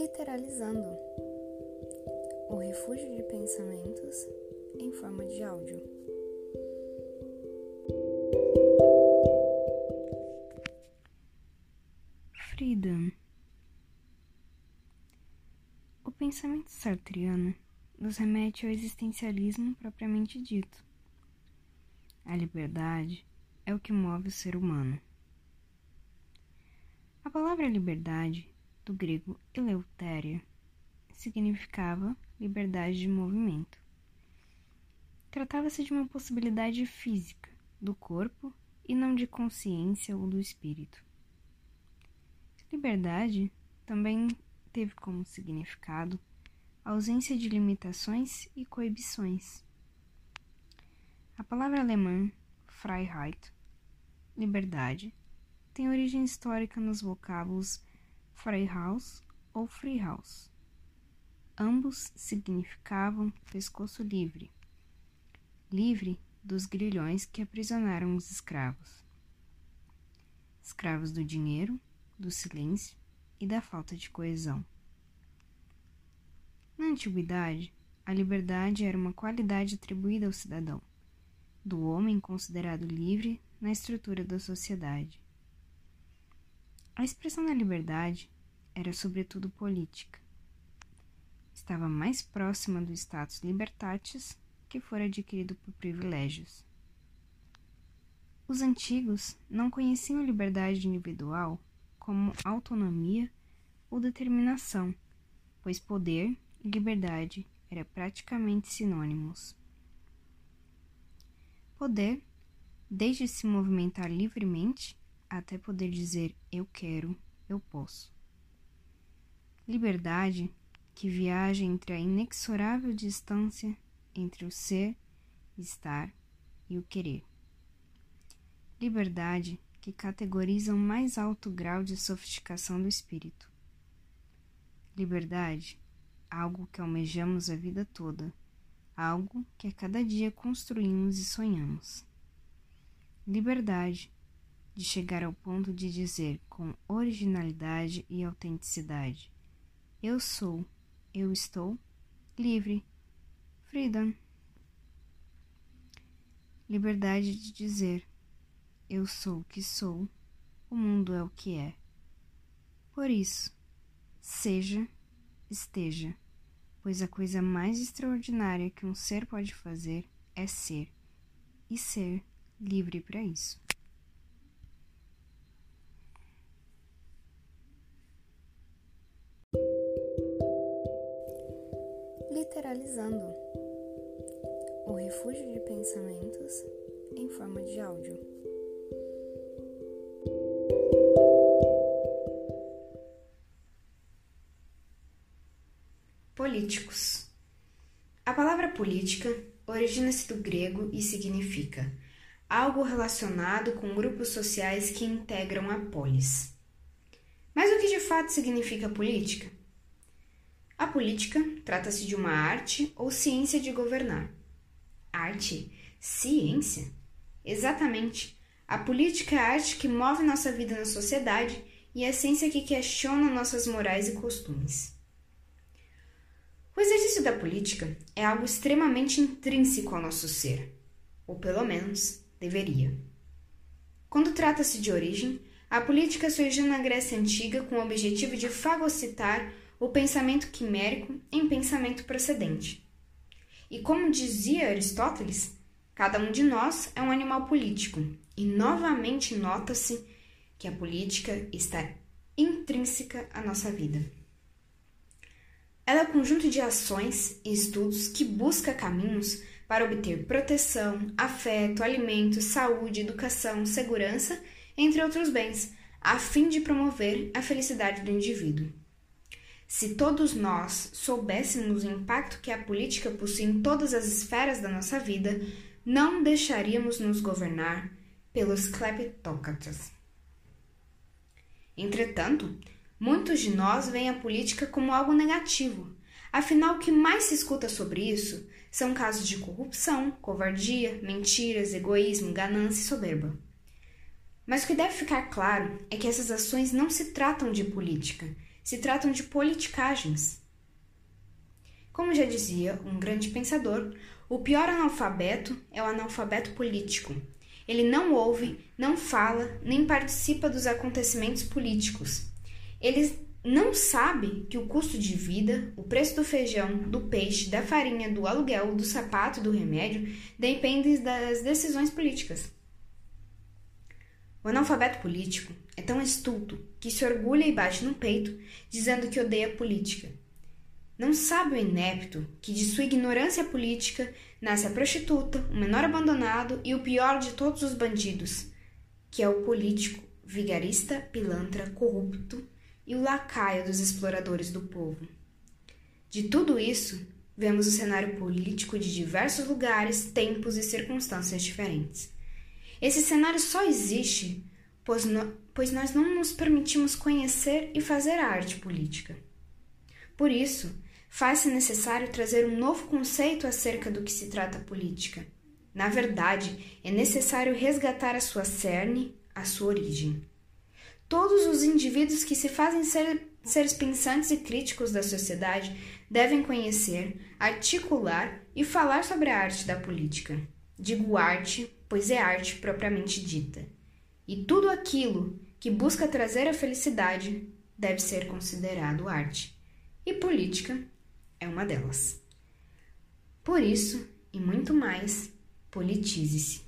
Literalizando o refúgio de pensamentos em forma de áudio. Frida. O pensamento sartriano nos remete ao existencialismo propriamente dito. A liberdade é o que move o ser humano. A palavra liberdade do grego eleutéria, significava liberdade de movimento. Tratava-se de uma possibilidade física do corpo e não de consciência ou do espírito. Liberdade também teve como significado ausência de limitações e coibições. A palavra alemã Freiheit, liberdade, tem origem histórica nos vocábulos Freihaus ou Freehouse. Ambos significavam pescoço livre, livre dos grilhões que aprisionaram os escravos. Escravos do dinheiro, do silêncio e da falta de coesão. Na antiguidade, a liberdade era uma qualidade atribuída ao cidadão, do homem considerado livre na estrutura da sociedade. A expressão da liberdade era sobretudo política. Estava mais próxima do status libertatis que fora adquirido por privilégios. Os antigos não conheciam liberdade individual como autonomia ou determinação, pois poder e liberdade eram praticamente sinônimos. Poder, desde se movimentar livremente, até poder dizer eu quero, eu posso. Liberdade que viaja entre a inexorável distância entre o ser, estar e o querer. Liberdade que categoriza o mais alto grau de sofisticação do espírito. Liberdade, algo que almejamos a vida toda, algo que a cada dia construímos e sonhamos. Liberdade, de chegar ao ponto de dizer com originalidade e autenticidade: Eu sou, eu estou livre. Freedom. Liberdade de dizer: Eu sou o que sou, o mundo é o que é. Por isso, seja, esteja, pois a coisa mais extraordinária que um ser pode fazer é ser, e ser livre para isso. Literalizando o refúgio de pensamentos em forma de áudio. Políticos. A palavra política origina-se do grego e significa algo relacionado com grupos sociais que integram a polis. Mas o que de fato significa política? A política trata-se de uma arte ou ciência de governar. Arte? Ciência? Exatamente. A política é a arte que move nossa vida na sociedade e a ciência que questiona nossas morais e costumes. O exercício da política é algo extremamente intrínseco ao nosso ser, ou pelo menos deveria. Quando trata-se de origem, a política surgiu na Grécia Antiga com o objetivo de fagocitar o pensamento quimérico em pensamento procedente. E como dizia Aristóteles, cada um de nós é um animal político, e novamente nota-se que a política está intrínseca à nossa vida. Ela é um conjunto de ações e estudos que busca caminhos para obter proteção, afeto, alimento, saúde, educação, segurança, entre outros bens, a fim de promover a felicidade do indivíduo. Se todos nós soubéssemos o impacto que a política possui em todas as esferas da nossa vida, não deixaríamos nos governar pelos kleptocratas. Entretanto, muitos de nós veem a política como algo negativo. Afinal, o que mais se escuta sobre isso são casos de corrupção, covardia, mentiras, egoísmo, ganância e soberba. Mas o que deve ficar claro é que essas ações não se tratam de política, se tratam de politicagens. Como já dizia um grande pensador, o pior analfabeto é o analfabeto político. Ele não ouve, não fala, nem participa dos acontecimentos políticos. Ele não sabe que o custo de vida, o preço do feijão, do peixe, da farinha, do aluguel, do sapato do remédio dependem das decisões políticas. O analfabeto político é tão estulto que se orgulha e bate no peito, dizendo que odeia a política. Não sabe o inepto que de sua ignorância política nasce a prostituta, o menor abandonado e o pior de todos os bandidos, que é o político, vigarista, pilantra, corrupto e o lacaio dos exploradores do povo. De tudo isso, vemos o cenário político de diversos lugares, tempos e circunstâncias diferentes. Esse cenário só existe pois, no, pois nós não nos permitimos conhecer e fazer a arte política. Por isso, faz-se necessário trazer um novo conceito acerca do que se trata política. Na verdade, é necessário resgatar a sua cerne, a sua origem. Todos os indivíduos que se fazem ser, seres pensantes e críticos da sociedade devem conhecer, articular e falar sobre a arte da política. Digo arte, pois é arte propriamente dita. E tudo aquilo que busca trazer a felicidade deve ser considerado arte. E política é uma delas. Por isso, e muito mais, politize-se.